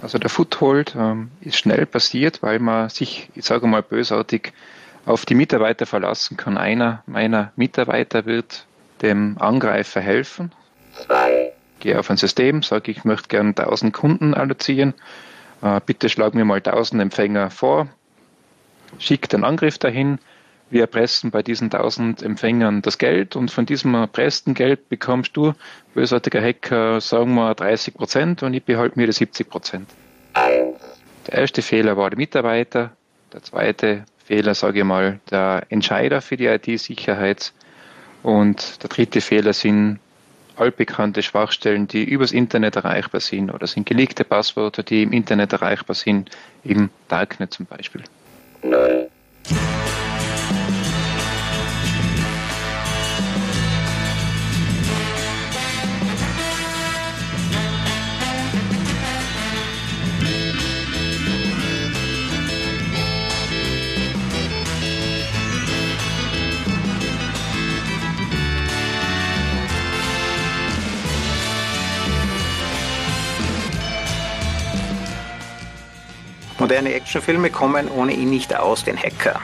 Also der Foothold ähm, ist schnell passiert, weil man sich, ich sage mal bösartig, auf die Mitarbeiter verlassen kann. Einer meiner Mitarbeiter wird dem Angreifer helfen. Gehe auf ein System, sage ich möchte gerne 1000 Kunden allozieren. Äh, bitte schlag mir mal 1000 Empfänger vor. Schickt den Angriff dahin. Wir erpressen bei diesen 1000 Empfängern das Geld und von diesem erpressten Geld bekommst du, bösartiger Hacker, sagen wir 30 Prozent und ich behalte mir die 70 Prozent. Der erste Fehler war der Mitarbeiter. Der zweite Fehler, sage ich mal, der Entscheider für die IT-Sicherheit. Und der dritte Fehler sind altbekannte Schwachstellen, die übers Internet erreichbar sind oder sind geleakte Passwörter, die im Internet erreichbar sind, im Darknet zum Beispiel. Nein. Moderne Actionfilme kommen ohne ihn nicht aus, den Hacker.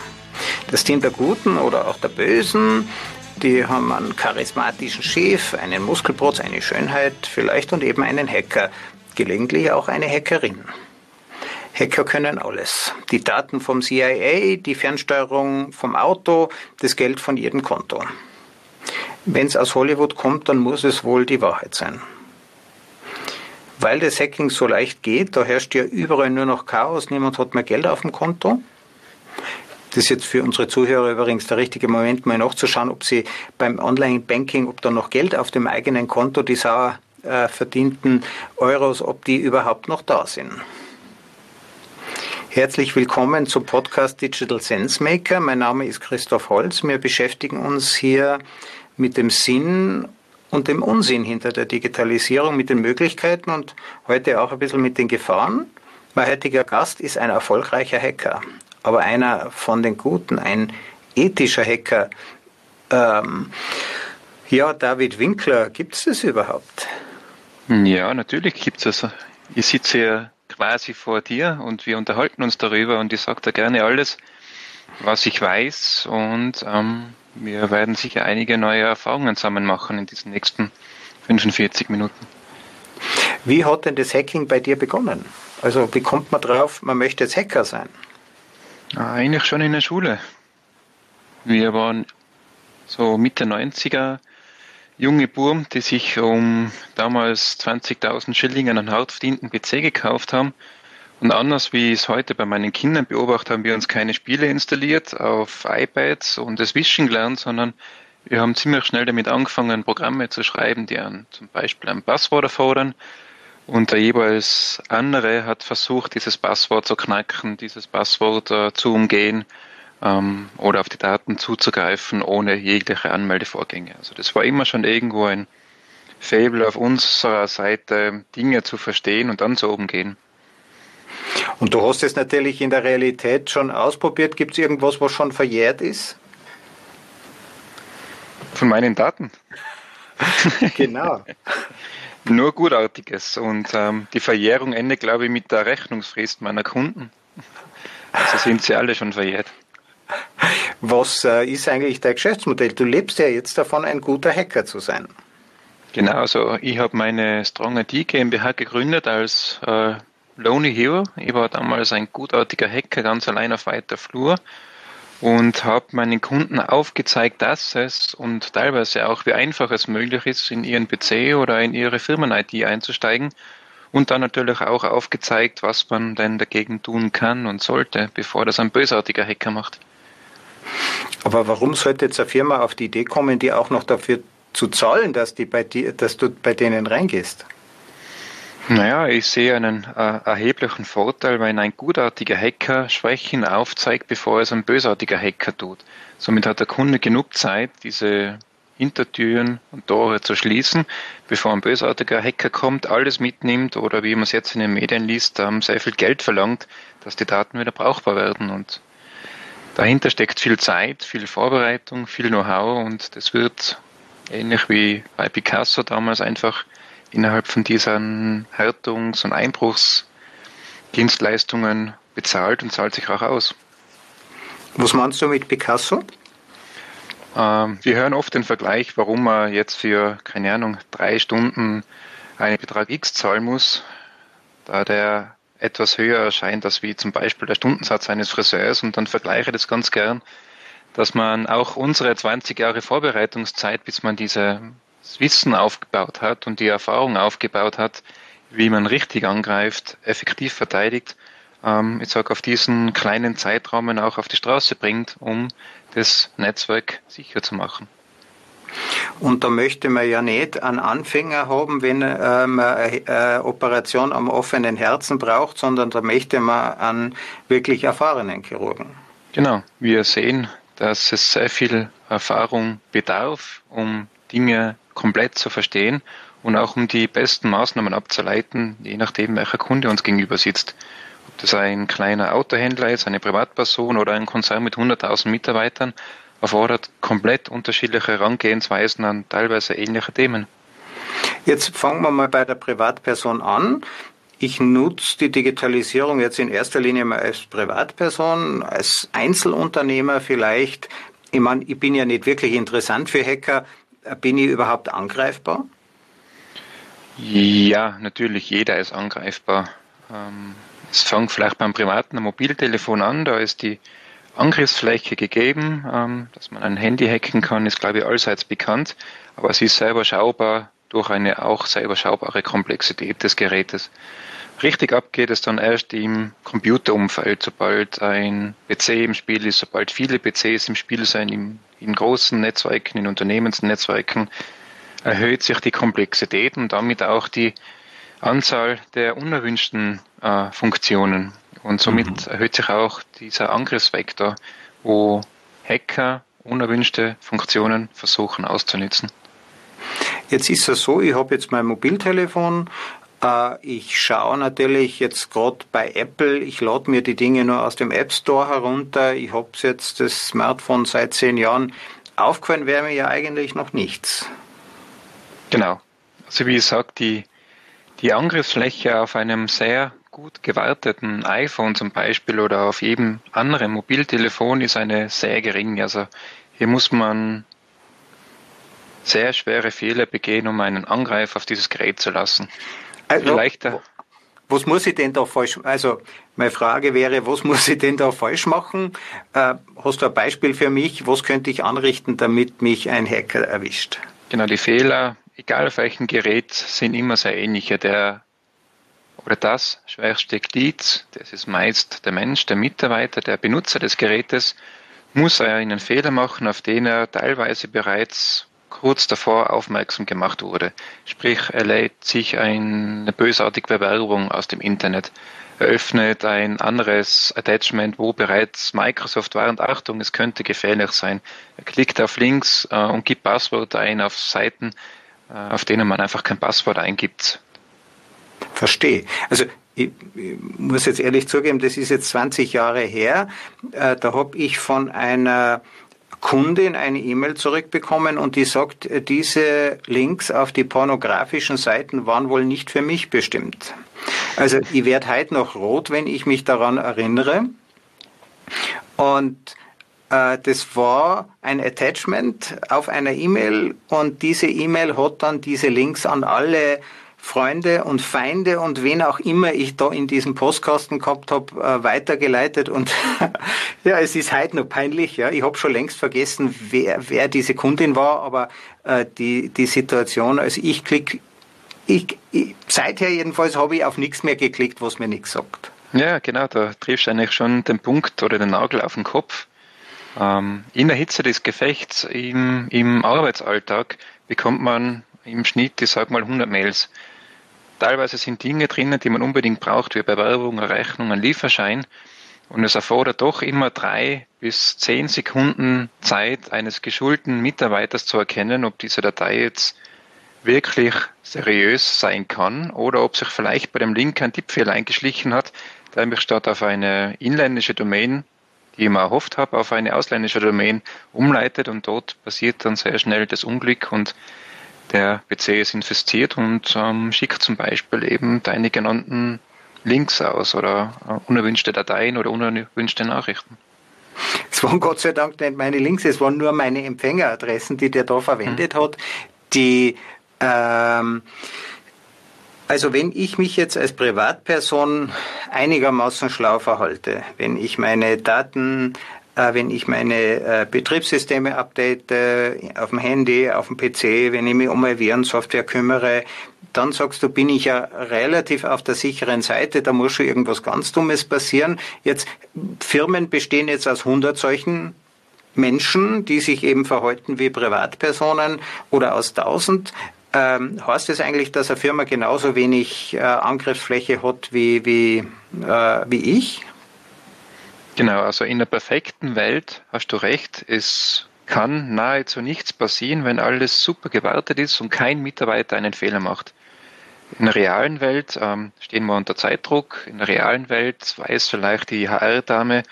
Das Team der Guten oder auch der Bösen, die haben einen charismatischen Chef, einen Muskelprotz, eine Schönheit vielleicht und eben einen Hacker, gelegentlich auch eine Hackerin. Hacker können alles. Die Daten vom CIA, die Fernsteuerung vom Auto, das Geld von jedem Konto. Wenn es aus Hollywood kommt, dann muss es wohl die Wahrheit sein. Weil das Hacking so leicht geht, da herrscht ja überall nur noch Chaos, niemand hat mehr Geld auf dem Konto. Das ist jetzt für unsere Zuhörer übrigens der richtige Moment, mal nachzuschauen, ob sie beim Online-Banking, ob da noch Geld auf dem eigenen Konto, die sauer äh, verdienten Euros, ob die überhaupt noch da sind. Herzlich willkommen zum Podcast Digital Sense Maker. Mein Name ist Christoph Holz. Wir beschäftigen uns hier mit dem Sinn und dem Unsinn hinter der Digitalisierung, mit den Möglichkeiten und heute auch ein bisschen mit den Gefahren. Mein heutiger Gast ist ein erfolgreicher Hacker, aber einer von den Guten, ein ethischer Hacker. Ähm, ja, David Winkler, gibt es das überhaupt? Ja, natürlich gibt es das. Ich sitze ja quasi vor dir und wir unterhalten uns darüber und ich sage da gerne alles, was ich weiß und ähm, wir werden sicher einige neue Erfahrungen zusammen machen in diesen nächsten 45 Minuten. Wie hat denn das Hacking bei dir begonnen? Also wie kommt man drauf, man möchte jetzt Hacker sein? Ah, eigentlich schon in der Schule. Wir waren so Mitte 90er junge Burm, die sich um damals 20.000 Schilling einen hart verdienten PC gekauft haben und anders wie ich es heute bei meinen Kindern beobachte, haben wir uns keine Spiele installiert auf iPads und das Wischen gelernt, sondern wir haben ziemlich schnell damit angefangen, Programme zu schreiben, die an, zum Beispiel ein Passwort erfordern. Und der jeweils andere hat versucht, dieses Passwort zu knacken, dieses Passwort äh, zu umgehen ähm, oder auf die Daten zuzugreifen, ohne jegliche Anmeldevorgänge. Also das war immer schon irgendwo ein Fable auf unserer Seite, Dinge zu verstehen und dann zu umgehen. Und du hast es natürlich in der Realität schon ausprobiert. Gibt es irgendwas, was schon verjährt ist? Von meinen Daten. genau. Nur Gutartiges. Und ähm, die Verjährung endet, glaube ich, mit der Rechnungsfrist meiner Kunden. Also sind sie alle schon verjährt. Was äh, ist eigentlich dein Geschäftsmodell? Du lebst ja jetzt davon, ein guter Hacker zu sein. Genau, also ich habe meine Strong IT GmbH gegründet als äh, Lonely Hero. Ich war damals ein gutartiger Hacker ganz allein auf weiter Flur und habe meinen Kunden aufgezeigt, dass es und teilweise auch wie einfach es möglich ist, in ihren PC oder in ihre Firmen-IT einzusteigen und dann natürlich auch aufgezeigt, was man denn dagegen tun kann und sollte, bevor das ein bösartiger Hacker macht. Aber warum sollte jetzt eine Firma auf die Idee kommen, die auch noch dafür zu zahlen, dass, die bei dir, dass du bei denen reingehst? Naja, ich sehe einen äh, erheblichen Vorteil, wenn ein gutartiger Hacker Schwächen aufzeigt, bevor es ein bösartiger Hacker tut. Somit hat der Kunde genug Zeit, diese Hintertüren und Tore zu schließen, bevor ein bösartiger Hacker kommt, alles mitnimmt oder wie man es jetzt in den Medien liest, haben sehr viel Geld verlangt, dass die Daten wieder brauchbar werden. Und dahinter steckt viel Zeit, viel Vorbereitung, viel Know-how und das wird ähnlich wie bei Picasso damals einfach innerhalb von diesen Härtungs- und Einbruchszeiten Dienstleistungen bezahlt und zahlt sich auch aus. Was meinst du mit Picasso? Ähm, wir hören oft den Vergleich, warum man jetzt für, keine Ahnung, drei Stunden einen Betrag X zahlen muss, da der etwas höher erscheint als wie zum Beispiel der Stundensatz eines Friseurs und dann vergleiche das ganz gern, dass man auch unsere 20 Jahre Vorbereitungszeit, bis man dieses Wissen aufgebaut hat und die Erfahrung aufgebaut hat, wie man richtig angreift, effektiv verteidigt, ähm, ich sage, auf diesen kleinen Zeitrahmen auch auf die Straße bringt, um das Netzwerk sicher zu machen. Und da möchte man ja nicht einen Anfänger haben, wenn ähm, eine Operation am offenen Herzen braucht, sondern da möchte man einen wirklich erfahrenen Chirurgen. Genau, wir sehen, dass es sehr viel Erfahrung bedarf, um Dinge komplett zu verstehen und auch um die besten Maßnahmen abzuleiten, je nachdem, welcher Kunde uns gegenüber sitzt. Ob das ein kleiner Autohändler ist, eine Privatperson oder ein Konzern mit 100.000 Mitarbeitern, erfordert komplett unterschiedliche Herangehensweisen an teilweise ähnliche Themen. Jetzt fangen wir mal bei der Privatperson an. Ich nutze die Digitalisierung jetzt in erster Linie mal als Privatperson, als Einzelunternehmer vielleicht. Ich meine, ich bin ja nicht wirklich interessant für Hacker. Bin ich überhaupt angreifbar? Ja, natürlich, jeder ist angreifbar. Ähm, es fängt vielleicht beim privaten Mobiltelefon an, da ist die Angriffsfläche gegeben, ähm, dass man ein Handy hacken kann, ist glaube ich allseits bekannt, aber sie ist selber schaubar durch eine auch selber schaubare Komplexität des Gerätes. Richtig abgeht es dann erst im Computerumfeld, sobald ein PC im Spiel ist, sobald viele PCs im Spiel sind, in, in großen Netzwerken, in Unternehmensnetzwerken, erhöht sich die Komplexität und damit auch die Anzahl der unerwünschten äh, Funktionen. Und somit mhm. erhöht sich auch dieser Angriffsvektor, wo Hacker unerwünschte Funktionen versuchen auszunutzen. Jetzt ist es so, ich habe jetzt mein Mobiltelefon, ich schaue natürlich jetzt gerade bei Apple, ich lade mir die Dinge nur aus dem App Store herunter. Ich habe jetzt das Smartphone seit zehn Jahren. Aufgefallen wäre mir ja eigentlich noch nichts. Genau. Also wie gesagt, die, die Angriffsfläche auf einem sehr gut gewarteten iPhone zum Beispiel oder auf jedem anderen Mobiltelefon ist eine sehr gering. Also hier muss man sehr schwere Fehler begehen, um einen Angriff auf dieses Gerät zu lassen. Also, Vielleicht, was muss ich denn da falsch, also meine Frage wäre, was muss ich denn da falsch machen? Äh, hast du ein Beispiel für mich? Was könnte ich anrichten, damit mich ein Hacker erwischt? Genau, die Fehler egal auf welchem Gerät, sind immer sehr ähnliche. Der oder das schwerste Glied, das ist meist der Mensch, der Mitarbeiter, der Benutzer des Gerätes, muss er einen Fehler machen, auf den er teilweise bereits kurz davor aufmerksam gemacht wurde. Sprich, er lädt sich eine bösartige Bewerbung aus dem Internet, eröffnet ein anderes Attachment, wo bereits Microsoft war und Achtung, es könnte gefährlich sein. Er klickt auf Links äh, und gibt Passwörter ein auf Seiten, äh, auf denen man einfach kein Passwort eingibt. Verstehe. Also ich, ich muss jetzt ehrlich zugeben, das ist jetzt 20 Jahre her. Äh, da habe ich von einer Kundin eine E-Mail zurückbekommen und die sagt, äh, diese Links auf die pornografischen Seiten waren wohl nicht für mich bestimmt. Also ich werde heute noch rot, wenn ich mich daran erinnere. Und äh, das war ein Attachment auf einer E-Mail und diese E-Mail hat dann diese Links an alle Freunde und Feinde und wen auch immer ich da in diesem Postkasten gehabt habe, äh, weitergeleitet. Und ja, es ist heute noch peinlich. Ja, ich habe schon längst vergessen, wer, wer diese Kundin war, aber äh, die, die Situation, also ich klicke, ich, ich, seither jedenfalls habe ich auf nichts mehr geklickt, was mir nichts sagt. Ja, genau, da triffst du eigentlich schon den Punkt oder den Nagel auf den Kopf. Ähm, in der Hitze des Gefechts im, im Arbeitsalltag bekommt man im Schnitt, ich sag mal, 100 Mails. Teilweise sind Dinge drinnen, die man unbedingt braucht, wie Bewerbung, Rechnung, ein Lieferschein. Und es erfordert doch immer drei bis zehn Sekunden Zeit eines geschulten Mitarbeiters zu erkennen, ob diese Datei jetzt wirklich seriös sein kann oder ob sich vielleicht bei dem Link ein Tippfehler eingeschlichen hat, der mich statt auf eine inländische Domain die ich mir erhofft habe, auf eine ausländische Domain umleitet und dort passiert dann sehr schnell das Unglück und der PC ist infiziert und ähm, schickt zum Beispiel eben deine genannten Links aus oder unerwünschte Dateien oder unerwünschte Nachrichten. Es waren Gott sei Dank nicht meine Links, es waren nur meine Empfängeradressen, die der da verwendet mhm. hat, die ähm, also wenn ich mich jetzt als Privatperson einigermaßen schlau verhalte, wenn ich meine Daten, äh, wenn ich meine äh, Betriebssysteme update äh, auf dem Handy, auf dem PC, wenn ich mich um meine Virensoftware kümmere, dann sagst du, bin ich ja relativ auf der sicheren Seite, da muss schon irgendwas ganz Dummes passieren. Jetzt, Firmen bestehen jetzt aus 100 solchen Menschen, die sich eben verhalten wie Privatpersonen oder aus 1000. Ähm, heißt das eigentlich, dass eine Firma genauso wenig äh, Angriffsfläche hat wie, wie, äh, wie ich? Genau, also in der perfekten Welt hast du recht, es kann nahezu nichts passieren, wenn alles super gewartet ist und kein Mitarbeiter einen Fehler macht. In der realen Welt ähm, stehen wir unter Zeitdruck. In der realen Welt weiß vielleicht die HR-Dame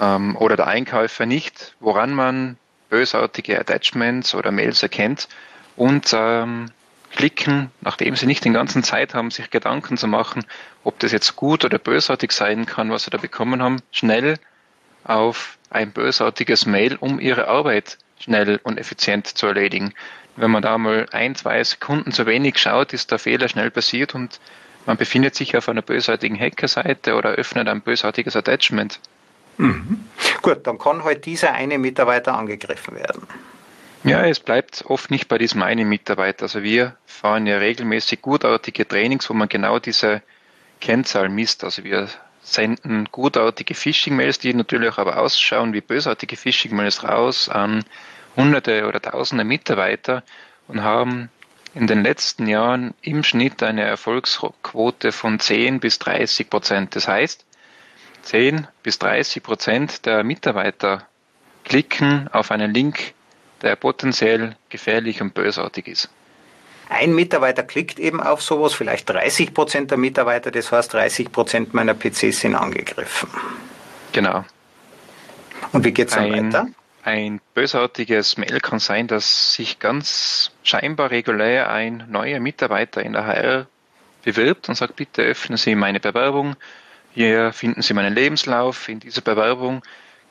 ähm, oder der Einkäufer nicht, woran man bösartige Attachments oder Mails erkennt und ähm, klicken, nachdem sie nicht den ganzen Zeit haben, sich Gedanken zu machen, ob das jetzt gut oder bösartig sein kann, was sie da bekommen haben, schnell auf ein bösartiges Mail, um ihre Arbeit schnell und effizient zu erledigen. Wenn man da mal ein, zwei Sekunden zu wenig schaut, ist der Fehler schnell passiert und man befindet sich auf einer bösartigen Hackerseite oder öffnet ein bösartiges Attachment. Mhm. Gut, dann kann halt dieser eine Mitarbeiter angegriffen werden. Ja, es bleibt oft nicht bei diesem einen Mitarbeiter. Also wir fahren ja regelmäßig gutartige Trainings, wo man genau diese Kennzahl misst. Also wir senden gutartige Phishing-Mails, die natürlich aber ausschauen wie bösartige Phishing-Mails raus an hunderte oder tausende Mitarbeiter und haben in den letzten Jahren im Schnitt eine Erfolgsquote von 10 bis 30 Prozent. Das heißt, 10 bis 30 Prozent der Mitarbeiter klicken auf einen Link, der potenziell gefährlich und bösartig ist. Ein Mitarbeiter klickt eben auf sowas, vielleicht 30 Prozent der Mitarbeiter, das heißt 30 Prozent meiner PCs sind angegriffen. Genau. Und wie geht es dann weiter? Ein bösartiges Mail kann sein, dass sich ganz scheinbar regulär ein neuer Mitarbeiter in der HR bewirbt und sagt, bitte öffnen Sie meine Bewerbung. Hier finden Sie meinen Lebenslauf. In dieser Bewerbung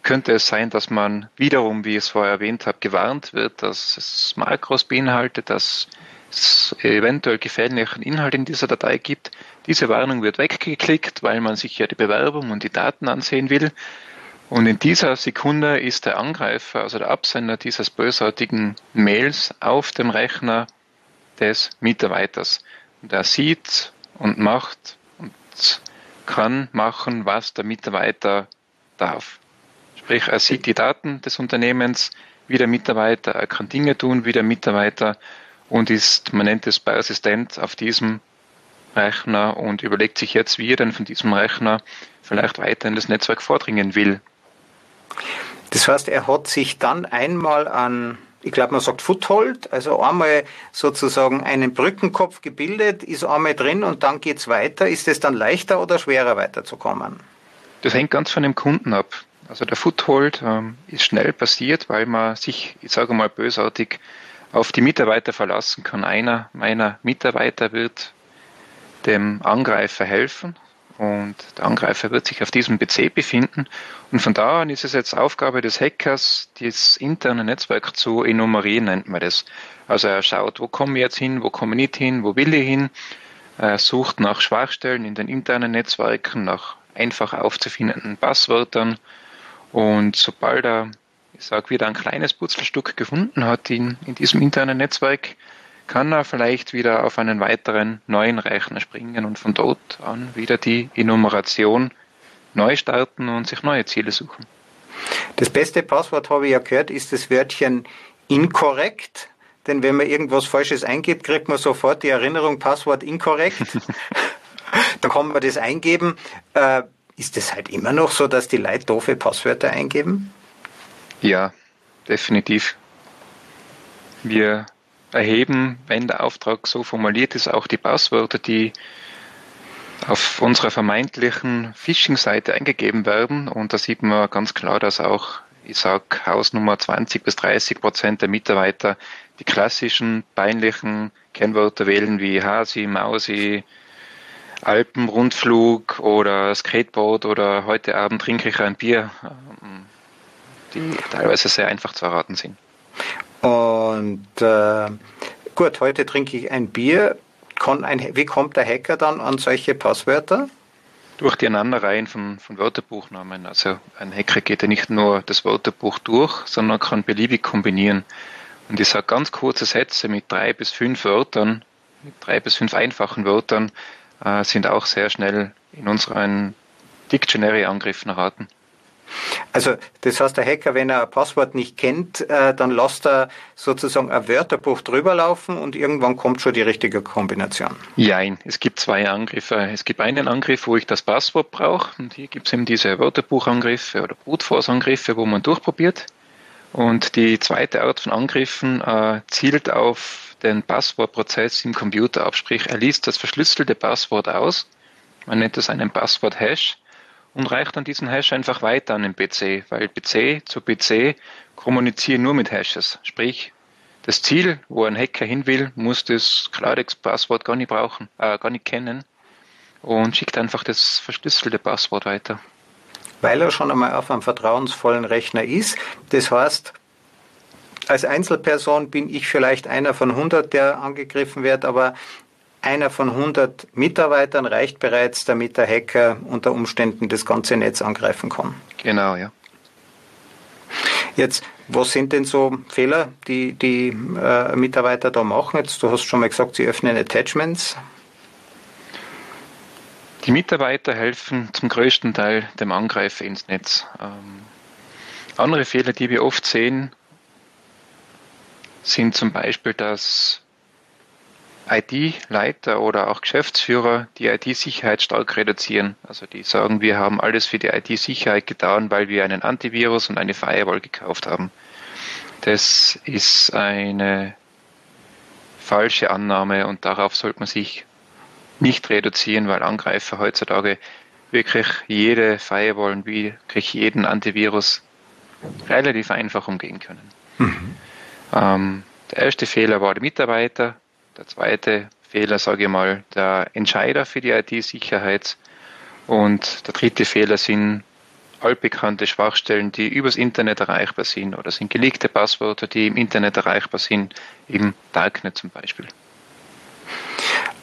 könnte es sein, dass man wiederum, wie ich es vorher erwähnt habe, gewarnt wird, dass es Makros beinhaltet, dass es eventuell gefährlichen Inhalt in dieser Datei gibt. Diese Warnung wird weggeklickt, weil man sich ja die Bewerbung und die Daten ansehen will. Und in dieser Sekunde ist der Angreifer, also der Absender dieses bösartigen Mails auf dem Rechner des Mitarbeiters. Und er sieht und macht und kann machen, was der Mitarbeiter darf. Sprich, er sieht die Daten des Unternehmens wie der Mitarbeiter, er kann Dinge tun wie der Mitarbeiter und ist, man nennt es Assistent auf diesem Rechner und überlegt sich jetzt, wie er dann von diesem Rechner vielleicht weiter in das Netzwerk vordringen will. Das heißt, er hat sich dann einmal an, ich glaube, man sagt Foothold, also einmal sozusagen einen Brückenkopf gebildet, ist einmal drin und dann geht es weiter. Ist es dann leichter oder schwerer weiterzukommen? Das hängt ganz von dem Kunden ab. Also der Foothold ähm, ist schnell passiert, weil man sich, ich sage mal bösartig, auf die Mitarbeiter verlassen kann. Einer meiner Mitarbeiter wird dem Angreifer helfen und der Angreifer wird sich auf diesem PC befinden. Und von da an ist es jetzt Aufgabe des Hackers, das interne Netzwerk zu enumerieren, nennt man das. Also er schaut, wo komme ich jetzt hin, wo komme ich nicht hin, wo will ich hin. Er sucht nach Schwachstellen in den internen Netzwerken, nach einfach aufzufindenden Passwörtern und sobald er, ich sage, wieder ein kleines Putzelstück gefunden hat in, in diesem internen Netzwerk, kann er vielleicht wieder auf einen weiteren neuen Rechner springen und von dort an wieder die Enumeration neu starten und sich neue Ziele suchen. Das beste Passwort, habe ich ja gehört, ist das Wörtchen inkorrekt. Denn wenn man irgendwas Falsches eingibt, kriegt man sofort die Erinnerung, Passwort inkorrekt. da kann man das eingeben. Ist es halt immer noch so, dass die Leute doofe Passwörter eingeben? Ja, definitiv. Wir erheben, wenn der Auftrag so formuliert ist, auch die Passwörter, die auf unserer vermeintlichen Phishing-Seite eingegeben werden. Und da sieht man ganz klar, dass auch, ich sag, Hausnummer 20 bis 30 Prozent der Mitarbeiter die klassischen peinlichen Kennwörter wählen wie Hasi, Mausi, Alpenrundflug oder Skateboard oder heute Abend trinke ich ein Bier, ähm, die teilweise sehr einfach zu erraten sind. Und äh, gut, heute trinke ich ein Bier. Ein, wie kommt der Hacker dann an solche Passwörter? Durch die Aneinanderreihen von, von Wörterbuchnamen. Also ein Hacker geht ja nicht nur das Wörterbuch durch, sondern kann beliebig kombinieren. Und ich sage ganz kurze Sätze mit drei bis fünf Wörtern, mit drei bis fünf einfachen Wörtern, äh, sind auch sehr schnell in unseren Dictionary-Angriffen erraten. Also das heißt, der Hacker, wenn er ein Passwort nicht kennt, äh, dann lässt er sozusagen ein Wörterbuch drüber laufen und irgendwann kommt schon die richtige Kombination. Nein, es gibt zwei Angriffe. Es gibt einen Angriff, wo ich das Passwort brauche und hier gibt es eben diese Wörterbuchangriffe oder Brute Force Angriffe, wo man durchprobiert. Und die zweite Art von Angriffen äh, zielt auf den Passwortprozess im Computer ab. Sprich, er liest das verschlüsselte Passwort aus. Man nennt das einen Passwort-Hash und reicht dann diesen Hash einfach weiter an den PC, weil PC zu PC kommunizieren nur mit Hashes. Sprich, das Ziel, wo ein Hacker hin will, muss das Claudex-Passwort gar nicht brauchen, äh, gar nicht kennen und schickt einfach das verschlüsselte Passwort weiter weil er schon einmal auf einem vertrauensvollen Rechner ist. Das heißt, als Einzelperson bin ich vielleicht einer von 100, der angegriffen wird, aber einer von 100 Mitarbeitern reicht bereits, damit der Hacker unter Umständen das ganze Netz angreifen kann. Genau, ja. Jetzt, was sind denn so Fehler, die die äh, Mitarbeiter da machen? Jetzt, du hast schon mal gesagt, sie öffnen Attachments. Die Mitarbeiter helfen zum größten Teil dem Angreifer ins Netz. Ähm, andere Fehler, die wir oft sehen, sind zum Beispiel, dass IT-Leiter oder auch Geschäftsführer die IT-Sicherheit stark reduzieren. Also die sagen, wir haben alles für die IT-Sicherheit getan, weil wir einen Antivirus und eine Firewall gekauft haben. Das ist eine falsche Annahme und darauf sollte man sich nicht reduzieren, weil Angreifer heutzutage wirklich jede Firewall und wirklich jeden Antivirus relativ einfach umgehen können. Mhm. Ähm, der erste Fehler war der Mitarbeiter, der zweite Fehler, sage ich mal, der Entscheider für die IT-Sicherheit und der dritte Fehler sind altbekannte Schwachstellen, die übers Internet erreichbar sind oder sind geleakte Passwörter, die im Internet erreichbar sind, im Darknet zum Beispiel.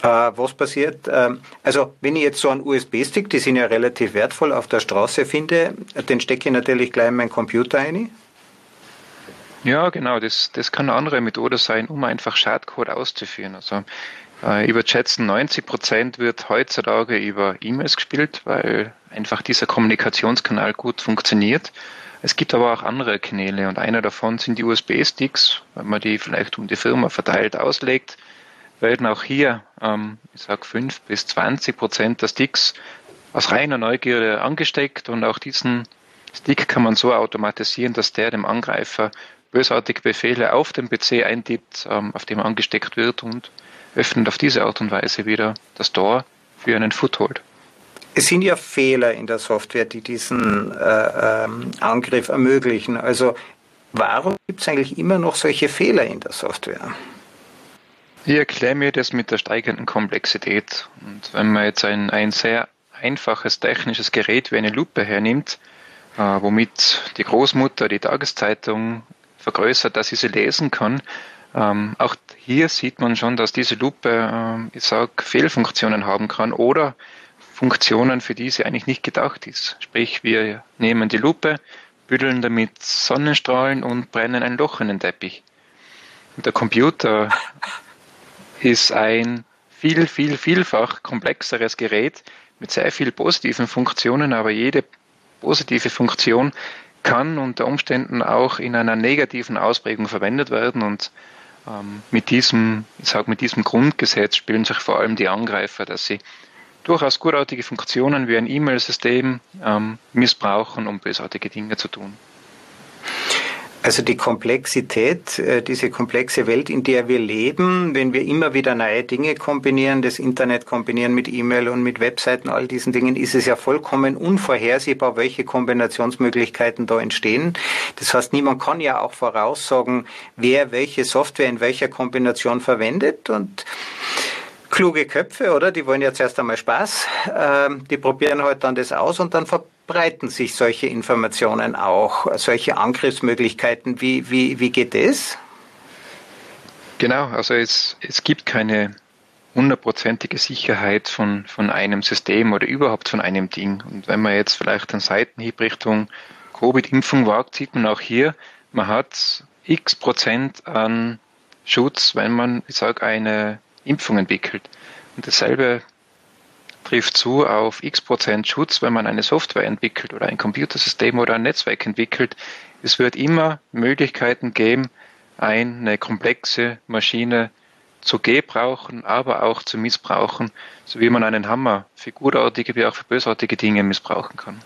Äh, was passiert? Ähm, also wenn ich jetzt so einen USB-Stick, die sind ja relativ wertvoll, auf der Straße finde, den stecke ich natürlich gleich in meinen Computer ein. Ja, genau. Das, das kann eine andere Methode sein, um einfach Schadcode auszuführen. Also äh, über schätzen 90 Prozent wird heutzutage über E-Mails gespielt, weil einfach dieser Kommunikationskanal gut funktioniert. Es gibt aber auch andere Kanäle und einer davon sind die USB-Sticks, wenn man die vielleicht um die Firma verteilt auslegt werden auch hier, ähm, ich sage 5 bis 20 Prozent der Sticks aus reiner Neugierde angesteckt und auch diesen Stick kann man so automatisieren, dass der dem Angreifer bösartige Befehle auf dem PC eintippt, ähm, auf dem angesteckt wird und öffnet auf diese Art und Weise wieder das Tor für einen Foothold. Es sind ja Fehler in der Software, die diesen äh, ähm, Angriff ermöglichen. Also warum gibt es eigentlich immer noch solche Fehler in der Software? Ich erkläre mir das mit der steigenden Komplexität. Und wenn man jetzt ein, ein sehr einfaches technisches Gerät wie eine Lupe hernimmt, äh, womit die Großmutter die Tageszeitung vergrößert, dass sie sie lesen kann, ähm, auch hier sieht man schon, dass diese Lupe, äh, ich sag, Fehlfunktionen haben kann oder Funktionen, für die sie eigentlich nicht gedacht ist. Sprich, wir nehmen die Lupe, büdeln damit Sonnenstrahlen und brennen ein Loch in den Teppich. Und der Computer ist ein viel, viel, vielfach komplexeres Gerät mit sehr vielen positiven Funktionen, aber jede positive Funktion kann unter Umständen auch in einer negativen Ausprägung verwendet werden und ähm, mit diesem, ich sage mit diesem Grundgesetz spielen sich vor allem die Angreifer, dass sie durchaus gutartige Funktionen wie ein E-Mail-System ähm, missbrauchen, um bösartige Dinge zu tun. Also die Komplexität, äh, diese komplexe Welt, in der wir leben, wenn wir immer wieder neue Dinge kombinieren, das Internet kombinieren mit E-Mail und mit Webseiten, all diesen Dingen, ist es ja vollkommen unvorhersehbar, welche Kombinationsmöglichkeiten da entstehen. Das heißt, niemand kann ja auch voraussagen, wer welche Software in welcher Kombination verwendet und kluge Köpfe, oder? Die wollen ja zuerst einmal Spaß. Ähm, die probieren halt dann das aus und dann verbreiten sich solche Informationen auch, solche Angriffsmöglichkeiten. Wie, wie, wie geht das? Genau, also es, es gibt keine hundertprozentige Sicherheit von, von einem System oder überhaupt von einem Ding. Und wenn man jetzt vielleicht einen Seitenhieb Richtung Covid-Impfung wagt, sieht man auch hier, man hat x Prozent an Schutz, wenn man, ich sage, eine Impfung entwickelt. Und dasselbe trifft zu auf x Prozent Schutz, wenn man eine Software entwickelt oder ein Computersystem oder ein Netzwerk entwickelt. Es wird immer Möglichkeiten geben, eine komplexe Maschine zu gebrauchen, aber auch zu missbrauchen, so wie man einen Hammer für gutartige wie auch für bösartige Dinge missbrauchen kann.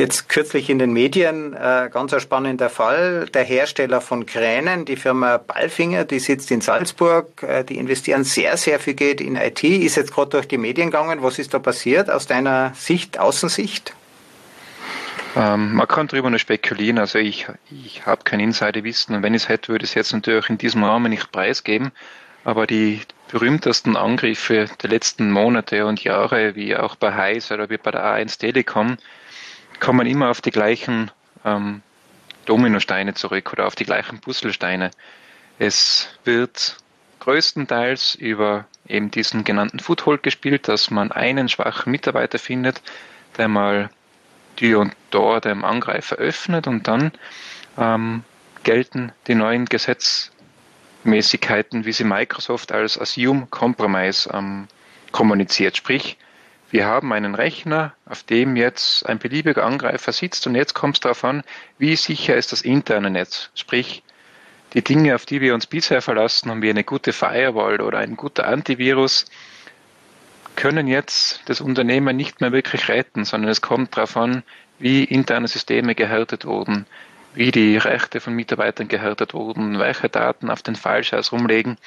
Jetzt kürzlich in den Medien äh, ganz ein spannender Fall. Der Hersteller von Kränen, die Firma Ballfinger, die sitzt in Salzburg, äh, die investieren sehr, sehr viel Geld in IT, ist jetzt gerade durch die Medien gegangen. Was ist da passiert aus deiner Sicht, Außensicht? Ähm, man kann darüber nur spekulieren. Also ich, ich habe kein Insiderwissen und wenn ich es hätte, würde ich es jetzt natürlich in diesem Rahmen nicht preisgeben. Aber die berühmtesten Angriffe der letzten Monate und Jahre, wie auch bei Heiß oder wie bei der A1 Telekom, kommen immer auf die gleichen ähm, Dominosteine zurück oder auf die gleichen Puzzlesteine. Es wird größtenteils über eben diesen genannten Foothold gespielt, dass man einen schwachen Mitarbeiter findet, der mal Tür und Tor dem Angreifer öffnet und dann ähm, gelten die neuen Gesetzmäßigkeiten, wie sie Microsoft als Assume Compromise ähm, kommuniziert. Sprich, wir haben einen Rechner, auf dem jetzt ein beliebiger Angreifer sitzt und jetzt kommt es darauf an, wie sicher ist das interne Netz. Sprich, die Dinge, auf die wir uns bisher verlassen haben, wie eine gute Firewall oder ein guter Antivirus, können jetzt das Unternehmen nicht mehr wirklich retten, sondern es kommt darauf an, wie interne Systeme gehärtet wurden, wie die Rechte von Mitarbeitern gehärtet wurden, welche Daten auf den Fallscheiß rumlegen.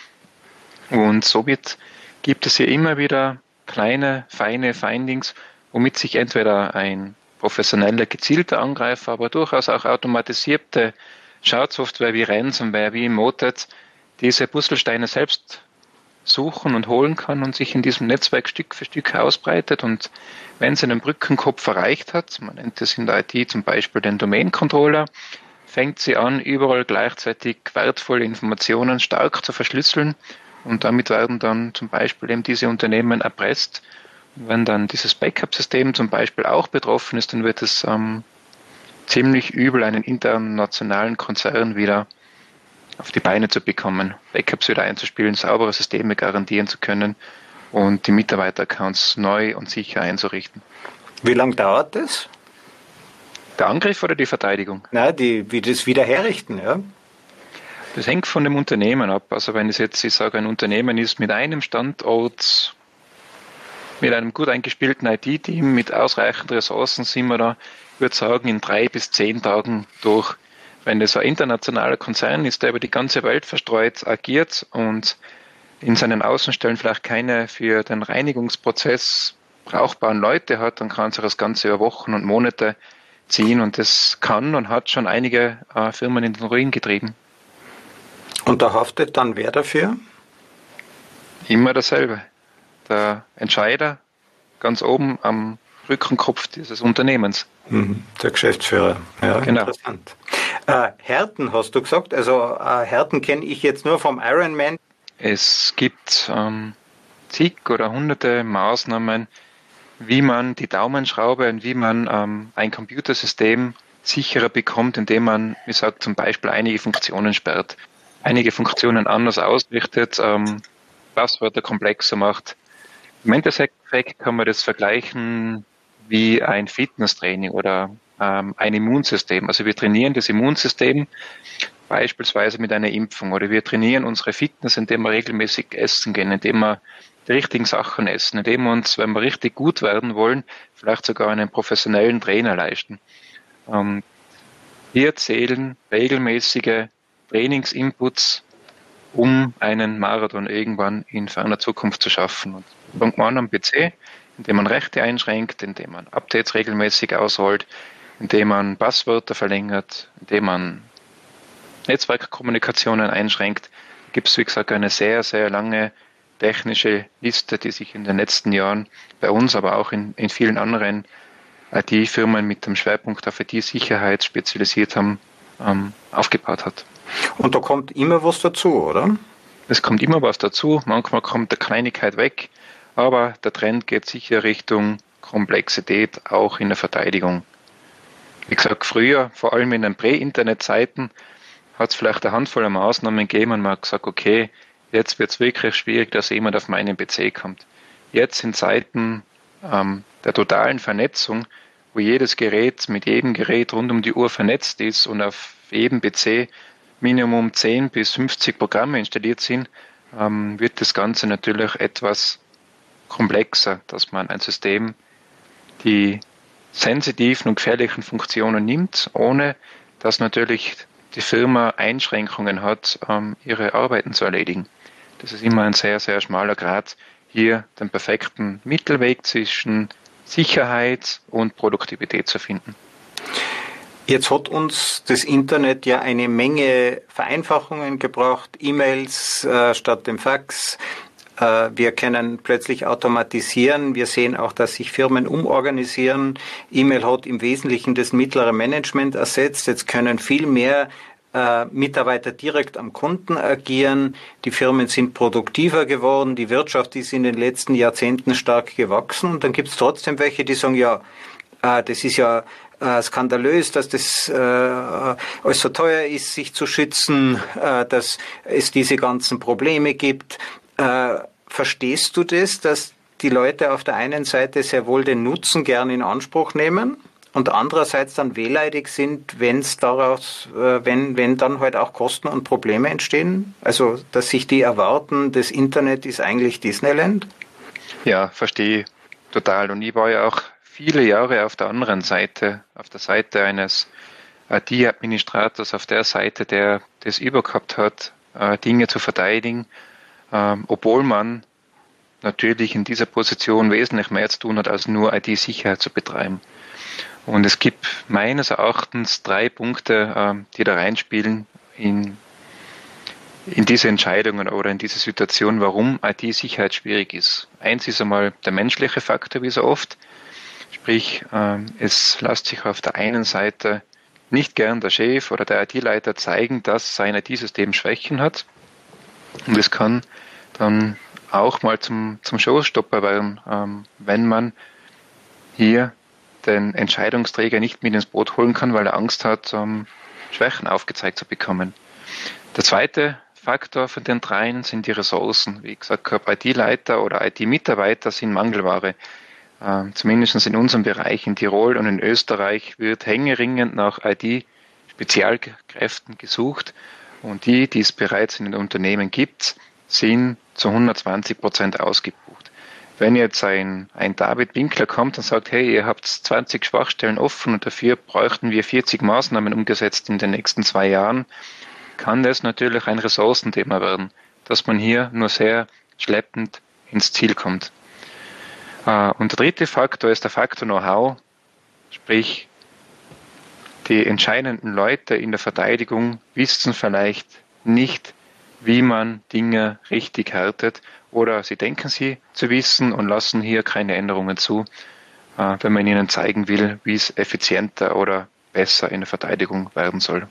Und somit gibt es hier immer wieder kleine, feine Findings, womit sich entweder ein professioneller, gezielter Angreifer, aber durchaus auch automatisierte Schadsoftware wie Ransomware, wie Motet, diese Puzzlesteine selbst suchen und holen kann und sich in diesem Netzwerk Stück für Stück ausbreitet. Und wenn es einen Brückenkopf erreicht hat, man nennt es in der IT zum Beispiel den Domain Controller, fängt sie an, überall gleichzeitig wertvolle Informationen stark zu verschlüsseln und damit werden dann zum Beispiel eben diese Unternehmen erpresst. Und wenn dann dieses Backup-System zum Beispiel auch betroffen ist, dann wird es ähm, ziemlich übel, einen internationalen Konzern wieder auf die Beine zu bekommen, Backups wieder einzuspielen, saubere Systeme garantieren zu können und die Mitarbeiteraccounts neu und sicher einzurichten. Wie lange dauert das? Der Angriff oder die Verteidigung? Nein, die, wie das Wiederherrichten, ja. Das hängt von dem Unternehmen ab. Also wenn es jetzt, ich sage, ein Unternehmen ist mit einem Standort, mit einem gut eingespielten IT-Team, mit ausreichend Ressourcen sind wir da, würde sagen, in drei bis zehn Tagen durch. Wenn das ein internationaler Konzern ist, der über die ganze Welt verstreut agiert und in seinen Außenstellen vielleicht keine für den Reinigungsprozess brauchbaren Leute hat, dann kann sich das Ganze über Wochen und Monate ziehen und das kann und hat schon einige äh, Firmen in den Ruin getrieben. Und da haftet dann wer dafür? Immer dasselbe. Der Entscheider ganz oben am Rückenkopf dieses Unternehmens. Mhm, der Geschäftsführer, ja, genau. interessant. Äh, Härten hast du gesagt, also äh, Härten kenne ich jetzt nur vom Ironman. Es gibt ähm, zig oder hunderte Maßnahmen, wie man die Daumenschraube und wie man ähm, ein Computersystem sicherer bekommt, indem man, wie gesagt, zum Beispiel einige Funktionen sperrt einige Funktionen anders ausrichtet, ähm, Passwörter komplexer macht. Im Endeffekt kann man das vergleichen wie ein Fitnesstraining oder ähm, ein Immunsystem. Also wir trainieren das Immunsystem beispielsweise mit einer Impfung oder wir trainieren unsere Fitness, indem wir regelmäßig essen gehen, indem wir die richtigen Sachen essen, indem wir uns, wenn wir richtig gut werden wollen, vielleicht sogar einen professionellen Trainer leisten. Ähm, hier zählen regelmäßige Trainingsinputs, um einen Marathon irgendwann in ferner Zukunft zu schaffen. Und fängt man an am PC, indem man Rechte einschränkt, indem man Updates regelmäßig ausrollt, indem man Passwörter verlängert, indem man Netzwerkkommunikationen einschränkt, gibt es, wie gesagt, eine sehr, sehr lange technische Liste, die sich in den letzten Jahren bei uns, aber auch in, in vielen anderen IT-Firmen mit dem Schwerpunkt auf IT-Sicherheit spezialisiert haben, ähm, aufgebaut hat. Und da kommt immer was dazu, oder? Es kommt immer was dazu. Manchmal kommt der Kleinigkeit weg, aber der Trend geht sicher Richtung Komplexität auch in der Verteidigung. Wie gesagt, früher, vor allem in den Prä-Internet-Zeiten, hat es vielleicht eine Handvoll Maßnahmen gegeben und man hat gesagt, okay, jetzt wird es wirklich schwierig, dass jemand auf meinen PC kommt. Jetzt in Zeiten ähm, der totalen Vernetzung, wo jedes Gerät mit jedem Gerät rund um die Uhr vernetzt ist und auf jedem PC Minimum 10 bis 50 Programme installiert sind, ähm, wird das Ganze natürlich etwas komplexer, dass man ein System die sensitiven und gefährlichen Funktionen nimmt, ohne dass natürlich die Firma Einschränkungen hat, ähm, ihre Arbeiten zu erledigen. Das ist immer ein sehr, sehr schmaler Grad, hier den perfekten Mittelweg zwischen Sicherheit und Produktivität zu finden. Jetzt hat uns das Internet ja eine Menge Vereinfachungen gebracht, E-Mails äh, statt dem Fax, äh, wir können plötzlich automatisieren. Wir sehen auch, dass sich Firmen umorganisieren. E-Mail hat im Wesentlichen das mittlere Management ersetzt. Jetzt können viel mehr äh, Mitarbeiter direkt am Kunden agieren. Die Firmen sind produktiver geworden. Die Wirtschaft ist in den letzten Jahrzehnten stark gewachsen. Und dann gibt es trotzdem welche, die sagen, ja, äh, das ist ja skandalös, dass das äh, alles so teuer ist, sich zu schützen, äh, dass es diese ganzen Probleme gibt. Äh, verstehst du das, dass die Leute auf der einen Seite sehr wohl den Nutzen gern in Anspruch nehmen und andererseits dann wehleidig sind, wenn es daraus, äh, wenn, wenn dann halt auch Kosten und Probleme entstehen? Also, dass sich die erwarten, das Internet ist eigentlich Disneyland? Ja, verstehe total. Und ich war ja auch viele Jahre auf der anderen Seite, auf der Seite eines IT-Administrators, auf der Seite, der das übergehabt hat, äh, Dinge zu verteidigen ähm, obwohl man natürlich in dieser Position wesentlich mehr zu tun hat, als nur IT-Sicherheit zu betreiben. Und es gibt meines Erachtens drei Punkte, ähm, die da reinspielen in, in diese Entscheidungen oder in diese Situation, warum IT-Sicherheit schwierig ist. Eins ist einmal der menschliche Faktor, wie so oft. Sprich, ähm, es lässt sich auf der einen Seite nicht gern der Chef oder der IT-Leiter zeigen, dass sein IT-System Schwächen hat. Und es kann dann auch mal zum, zum Showstopper werden, ähm, wenn man hier den Entscheidungsträger nicht mit ins Boot holen kann, weil er Angst hat, ähm, Schwächen aufgezeigt zu bekommen. Der zweite Faktor von den dreien sind die Ressourcen. Wie gesagt, IT-Leiter oder IT-Mitarbeiter sind Mangelware. Ähm, zumindest in unserem Bereich in Tirol und in Österreich wird hängeringend nach IT-Spezialkräften gesucht. Und die, die es bereits in den Unternehmen gibt, sind zu 120 Prozent ausgebucht. Wenn jetzt ein, ein David Winkler kommt und sagt, hey, ihr habt 20 Schwachstellen offen und dafür bräuchten wir 40 Maßnahmen umgesetzt in den nächsten zwei Jahren, kann das natürlich ein Ressourcenthema werden, dass man hier nur sehr schleppend ins Ziel kommt. Äh, und der dritte Faktor ist der Faktor Know-how, sprich die entscheidenden Leute in der Verteidigung wissen vielleicht nicht, wie man Dinge richtig härtet oder sie denken sie zu wissen und lassen hier keine Änderungen zu, äh, wenn man ihnen zeigen will, wie es effizienter oder besser in der Verteidigung werden soll.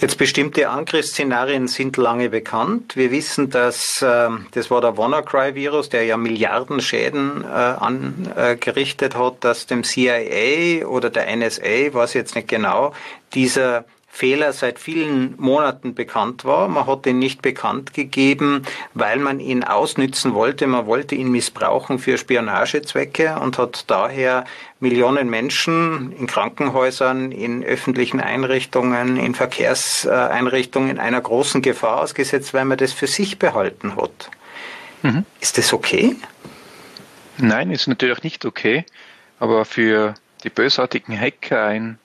Jetzt bestimmte Angriffsszenarien sind lange bekannt. Wir wissen, dass äh, das war der WannaCry-Virus, der ja Milliarden Schäden äh, angerichtet hat, dass dem CIA oder der NSA, weiß jetzt nicht genau, dieser Fehler seit vielen Monaten bekannt war. Man hat ihn nicht bekannt gegeben, weil man ihn ausnützen wollte. Man wollte ihn missbrauchen für Spionagezwecke und hat daher Millionen Menschen in Krankenhäusern, in öffentlichen Einrichtungen, in Verkehrseinrichtungen einer großen Gefahr ausgesetzt, weil man das für sich behalten hat. Mhm. Ist das okay? Nein, ist natürlich nicht okay, aber für die bösartigen Hacker ein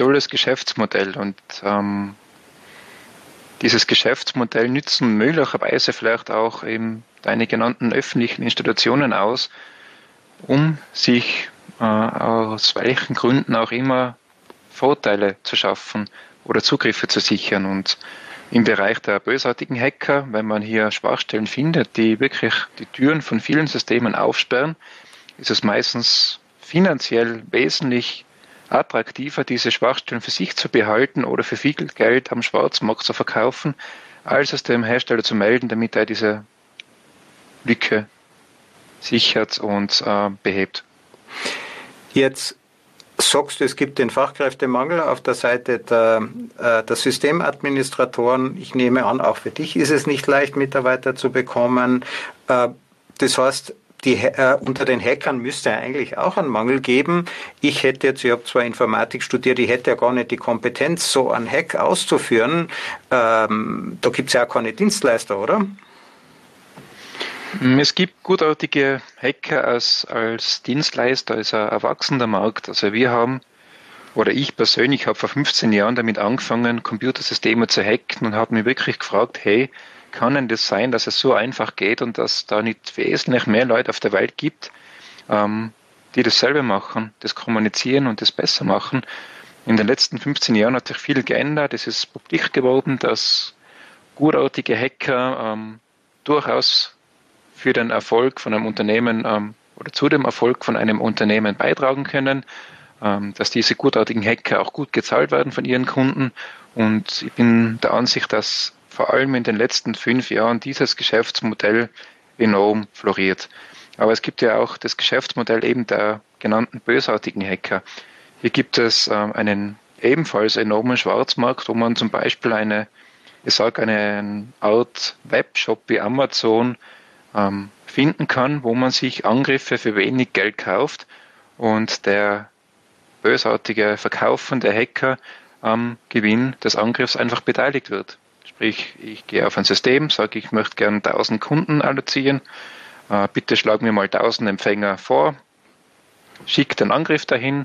tolles Geschäftsmodell und ähm, dieses Geschäftsmodell nützen möglicherweise vielleicht auch eben deine genannten öffentlichen Institutionen aus, um sich äh, aus welchen Gründen auch immer Vorteile zu schaffen oder Zugriffe zu sichern. Und im Bereich der bösartigen Hacker, wenn man hier Schwachstellen findet, die wirklich die Türen von vielen Systemen aufsperren, ist es meistens finanziell wesentlich attraktiver, diese Schwachstellen für sich zu behalten oder für viel Geld am Schwarzmarkt zu verkaufen, als es dem Hersteller zu melden, damit er diese Lücke sichert und äh, behebt. Jetzt sagst du, es gibt den Fachkräftemangel auf der Seite der, äh, der Systemadministratoren. Ich nehme an, auch für dich ist es nicht leicht, Mitarbeiter zu bekommen. Äh, das heißt, die, äh, unter den Hackern müsste eigentlich auch einen Mangel geben. Ich hätte jetzt, ich habe zwar Informatik studiert, ich hätte ja gar nicht die Kompetenz, so einen Hack auszuführen. Ähm, da gibt es ja auch keine Dienstleister, oder? Es gibt gutartige Hacker als, als Dienstleister, als ein erwachsener Markt. Also wir haben, oder ich persönlich habe vor 15 Jahren damit angefangen, Computersysteme zu hacken und habe mich wirklich gefragt, hey, kann denn das sein, dass es so einfach geht und dass da nicht wesentlich mehr Leute auf der Welt gibt, ähm, die dasselbe machen, das kommunizieren und das besser machen. In den letzten 15 Jahren hat sich viel geändert. Es ist publik geworden, dass gutartige Hacker ähm, durchaus für den Erfolg von einem Unternehmen ähm, oder zu dem Erfolg von einem Unternehmen beitragen können, ähm, dass diese gutartigen Hacker auch gut gezahlt werden von ihren Kunden. Und ich bin der Ansicht, dass vor allem in den letzten fünf Jahren dieses Geschäftsmodell enorm floriert. Aber es gibt ja auch das Geschäftsmodell eben der genannten bösartigen Hacker. Hier gibt es äh, einen ebenfalls enormen Schwarzmarkt, wo man zum Beispiel eine, ich sage eine Art Webshop wie Amazon ähm, finden kann, wo man sich Angriffe für wenig Geld kauft und der bösartige verkaufende Hacker am Gewinn des Angriffs einfach beteiligt wird. Sprich, ich gehe auf ein System, sage, ich möchte gerne 1000 Kunden allozieren. Äh, bitte schlag mir mal 1000 Empfänger vor. Schick den Angriff dahin.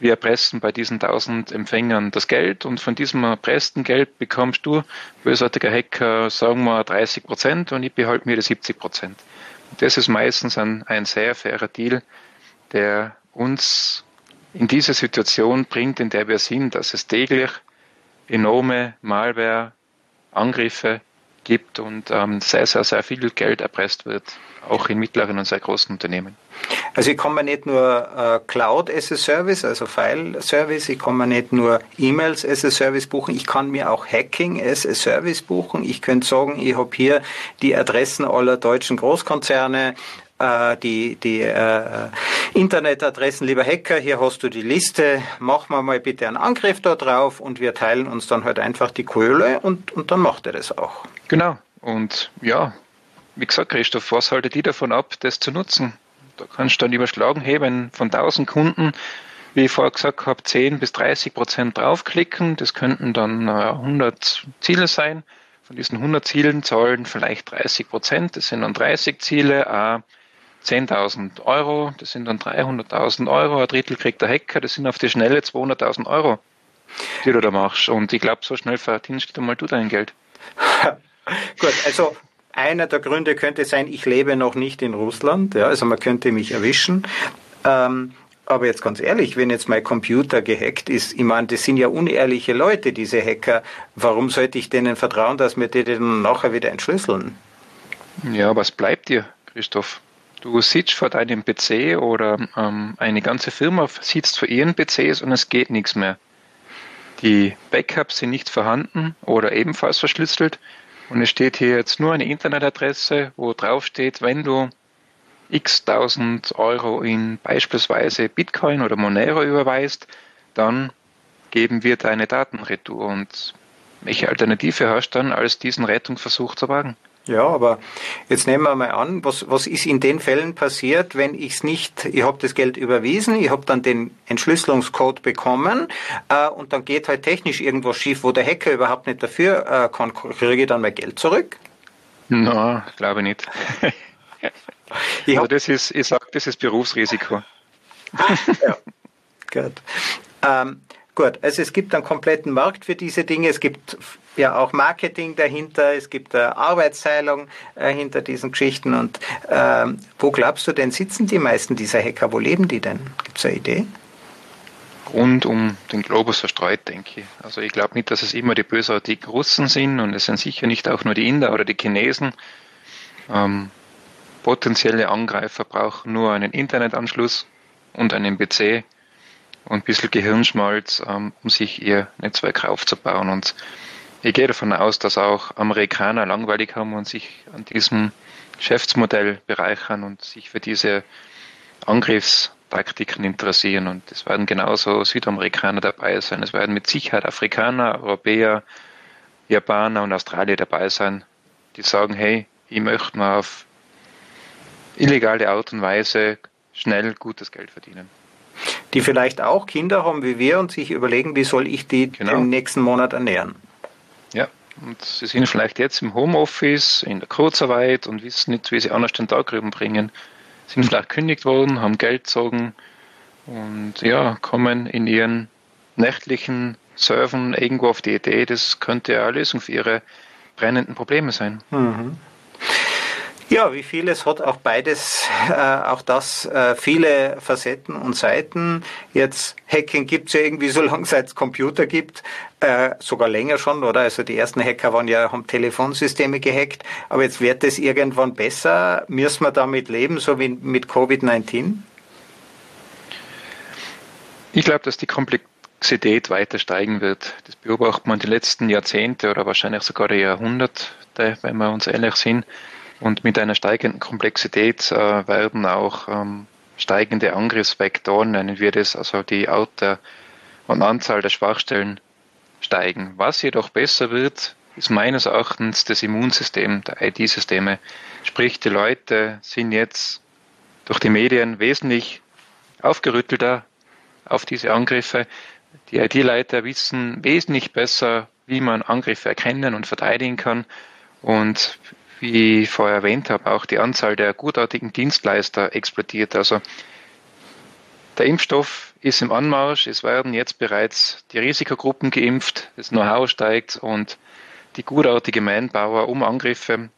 Wir erpressen bei diesen 1000 Empfängern das Geld und von diesem erpressten Geld bekommst du, bösartiger Hacker, sagen wir 30 Prozent und ich behalte mir die 70 Prozent. Das ist meistens ein, ein sehr fairer Deal, der uns in diese Situation bringt, in der wir sind, dass es täglich enorme Malware Angriffe gibt und ähm, sehr, sehr, sehr viel Geld erpresst wird, auch in mittleren und sehr großen Unternehmen. Also ich kann mir nicht nur äh, Cloud as a Service, also File Service, ich kann mir nicht nur E-Mails as a Service buchen, ich kann mir auch Hacking as a Service buchen. Ich könnte sagen, ich habe hier die Adressen aller deutschen Großkonzerne, äh, die, die äh, Internetadressen, lieber Hacker, hier hast du die Liste, mach mal mal bitte einen Angriff da drauf und wir teilen uns dann halt einfach die Kohle und, und dann macht er das auch. Genau. Und ja, wie gesagt, Christoph, was haltet ihr davon ab, das zu nutzen? Da kannst du dann überschlagen, hey, wenn von 1000 Kunden, wie ich vorher gesagt habe, 10 bis 30 Prozent draufklicken, das könnten dann äh, 100 Ziele sein. Von diesen 100 Zielen zahlen vielleicht 30 Prozent, das sind dann 30 Ziele, äh, 10.000 Euro, das sind dann 300.000 Euro, ein Drittel kriegt der Hacker, das sind auf die Schnelle 200.000 Euro, die du da machst. Und ich glaube, so schnell verdienst du mal du dein Geld. Gut, also einer der Gründe könnte sein, ich lebe noch nicht in Russland, ja, also man könnte mich erwischen. Ähm, aber jetzt ganz ehrlich, wenn jetzt mein Computer gehackt ist, ich meine, das sind ja unehrliche Leute, diese Hacker. Warum sollte ich denen vertrauen, dass wir die dann nachher wieder entschlüsseln? Ja, was bleibt dir, Christoph? Du sitzt vor deinem PC oder ähm, eine ganze Firma sitzt vor ihren PCs und es geht nichts mehr. Die Backups sind nicht vorhanden oder ebenfalls verschlüsselt und es steht hier jetzt nur eine Internetadresse, wo drauf steht, wenn du x tausend Euro in beispielsweise Bitcoin oder Monero überweist, dann geben wir deine Daten retour. Und welche Alternative hast du dann, als diesen Rettungsversuch zu wagen? Ja, aber jetzt nehmen wir mal an, was, was ist in den Fällen passiert, wenn ich es nicht, ich habe das Geld überwiesen, ich habe dann den Entschlüsselungscode bekommen äh, und dann geht halt technisch irgendwas schief, wo der Hacker überhaupt nicht dafür äh, kann, kriege ich dann mein Geld zurück? Na, no, glaube nicht. also das ist, ich sage, das ist Berufsrisiko. ja, gut. Ähm, Gut, also es gibt einen kompletten Markt für diese Dinge. Es gibt ja auch Marketing dahinter, es gibt eine Arbeitsteilung äh, hinter diesen Geschichten. Und ähm, wo glaubst du denn, sitzen die meisten dieser Hacker? Wo leben die denn? Gibt es eine Idee? rund um den Globus verstreut, denke ich. Also ich glaube nicht, dass es immer die bösartigen Russen sind und es sind sicher nicht auch nur die Inder oder die Chinesen. Ähm, potenzielle Angreifer brauchen nur einen Internetanschluss und einen PC und ein bisschen Gehirnschmalz, ähm, um sich ihr Netzwerk aufzubauen. Und ich gehe davon aus, dass auch Amerikaner langweilig haben und sich an diesem Geschäftsmodell bereichern und sich für diese Angriffstaktiken interessieren. Und es werden genauso Südamerikaner dabei sein. Es werden mit Sicherheit Afrikaner, Europäer, Japaner und Australier dabei sein, die sagen, hey, ich möchte mal auf illegale Art und Weise schnell gutes Geld verdienen. Die vielleicht auch Kinder haben wie wir und sich überlegen, wie soll ich die genau. im nächsten Monat ernähren. Ja, und sie sind vielleicht jetzt im Homeoffice, in der Kurzarbeit und wissen nicht, wie sie anders den Tag rüberbringen. Sind vielleicht kündigt worden, haben Geld gezogen und ja, kommen in ihren nächtlichen Surfen irgendwo auf die Idee, das könnte ja eine Lösung für ihre brennenden Probleme sein. Mhm. Ja, wie vieles hat auch beides, äh, auch das äh, viele Facetten und Seiten. Jetzt Hacking gibt es ja irgendwie so lange, seit es Computer gibt, äh, sogar länger schon, oder? Also die ersten Hacker waren ja, haben Telefonsysteme gehackt, aber jetzt wird es irgendwann besser. Müssen wir damit leben, so wie mit Covid-19? Ich glaube, dass die Komplexität weiter steigen wird. Das beobachtet man die letzten Jahrzehnte oder wahrscheinlich sogar die Jahrhunderte, wenn wir uns ehrlich sind. Und mit einer steigenden Komplexität äh, werden auch ähm, steigende Angriffsvektoren, nennen wir das, also die Art und Anzahl der Schwachstellen steigen. Was jedoch besser wird, ist meines Erachtens das Immunsystem der IT-Systeme. Sprich, die Leute sind jetzt durch die Medien wesentlich aufgerüttelter auf diese Angriffe. Die IT-Leiter wissen wesentlich besser, wie man Angriffe erkennen und verteidigen kann. Und wie ich vorher erwähnt habe, auch die Anzahl der gutartigen Dienstleister explodiert. Also der Impfstoff ist im Anmarsch, es werden jetzt bereits die Risikogruppen geimpft, das Know-how steigt und die gutartige Manpower, um Angriffe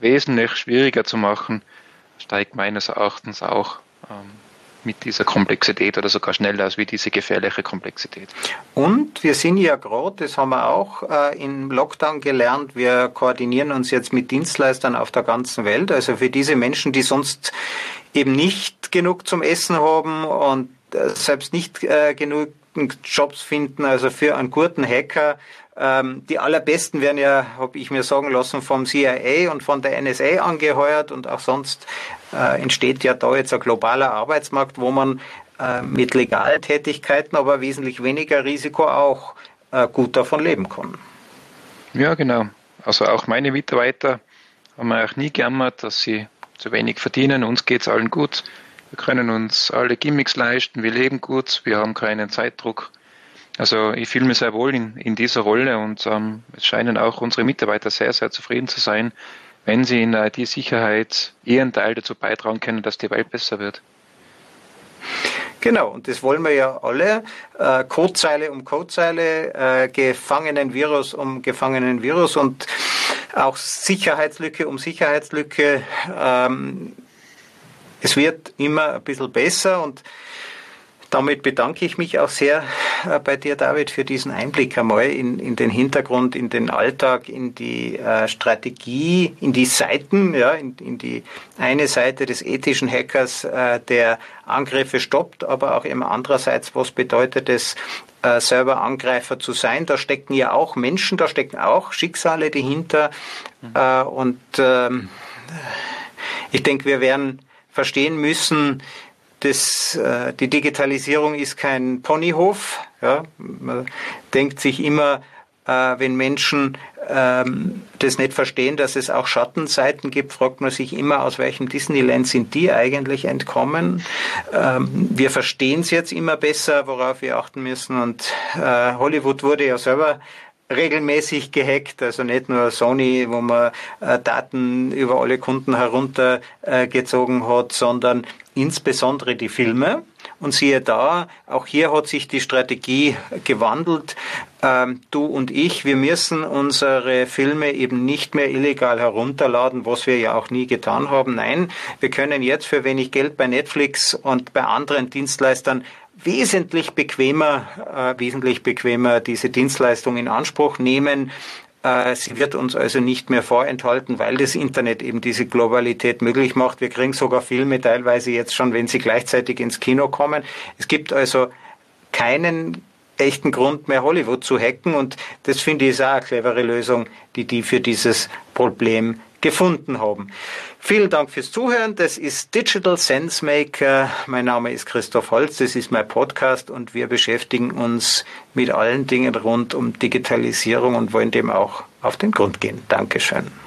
wesentlich schwieriger zu machen, steigt meines Erachtens auch. Mit dieser Komplexität oder sogar schneller als wie diese gefährliche Komplexität. Und wir sind ja gerade, das haben wir auch äh, im Lockdown gelernt, wir koordinieren uns jetzt mit Dienstleistern auf der ganzen Welt. Also für diese Menschen, die sonst eben nicht genug zum Essen haben und äh, selbst nicht äh, genug Jobs finden, also für einen guten Hacker ähm, die allerbesten werden ja, habe ich mir sagen lassen, vom CIA und von der NSA angeheuert und auch sonst äh, entsteht ja da jetzt ein globaler Arbeitsmarkt, wo man äh, mit legalen Tätigkeiten, aber wesentlich weniger Risiko auch äh, gut davon leben kann. Ja, genau. Also auch meine Mitarbeiter haben auch nie gejammert, dass sie zu wenig verdienen. Uns geht es allen gut. Wir können uns alle Gimmicks leisten, wir leben gut, wir haben keinen Zeitdruck. Also ich fühle mich sehr wohl in, in dieser Rolle und ähm, es scheinen auch unsere Mitarbeiter sehr, sehr zufrieden zu sein, wenn sie in IT-Sicherheit ihren Teil dazu beitragen können, dass die Welt besser wird. Genau, und das wollen wir ja alle. Äh, Codezeile um Codezeile, äh, gefangenen Virus um gefangenen Virus und auch Sicherheitslücke um Sicherheitslücke. Ähm, es wird immer ein bisschen besser und damit bedanke ich mich auch sehr äh, bei dir, David, für diesen Einblick einmal in, in den Hintergrund, in den Alltag, in die äh, Strategie, in die Seiten, ja, in, in die eine Seite des ethischen Hackers, äh, der Angriffe stoppt, aber auch immer andererseits, was bedeutet es, äh, selber Angreifer zu sein. Da stecken ja auch Menschen, da stecken auch Schicksale dahinter. Mhm. Äh, und ähm, ich denke, wir werden verstehen müssen, das, äh, die Digitalisierung ist kein Ponyhof. Ja? Man denkt sich immer, äh, wenn Menschen ähm, das nicht verstehen, dass es auch Schattenseiten gibt, fragt man sich immer, aus welchem Disneyland sind die eigentlich entkommen. Ähm, wir verstehen es jetzt immer besser, worauf wir achten müssen. Und äh, Hollywood wurde ja selber regelmäßig gehackt, also nicht nur Sony, wo man äh, Daten über alle Kunden heruntergezogen äh, hat, sondern insbesondere die Filme. Und siehe da, auch hier hat sich die Strategie gewandelt. Ähm, du und ich, wir müssen unsere Filme eben nicht mehr illegal herunterladen, was wir ja auch nie getan haben. Nein, wir können jetzt für wenig Geld bei Netflix und bei anderen Dienstleistern wesentlich bequemer, äh, wesentlich bequemer diese Dienstleistung in Anspruch nehmen. Äh, sie wird uns also nicht mehr vorenthalten, weil das Internet eben diese Globalität möglich macht. Wir kriegen sogar Filme teilweise jetzt schon, wenn sie gleichzeitig ins Kino kommen. Es gibt also keinen echten Grund mehr, Hollywood zu hacken. Und das finde ich ist auch eine clevere Lösung, die die für dieses Problem gefunden haben. Vielen Dank fürs Zuhören. Das ist Digital Sense Maker. Mein Name ist Christoph Holz. Das ist mein Podcast und wir beschäftigen uns mit allen Dingen rund um Digitalisierung und wollen dem auch auf den Grund gehen. Dankeschön.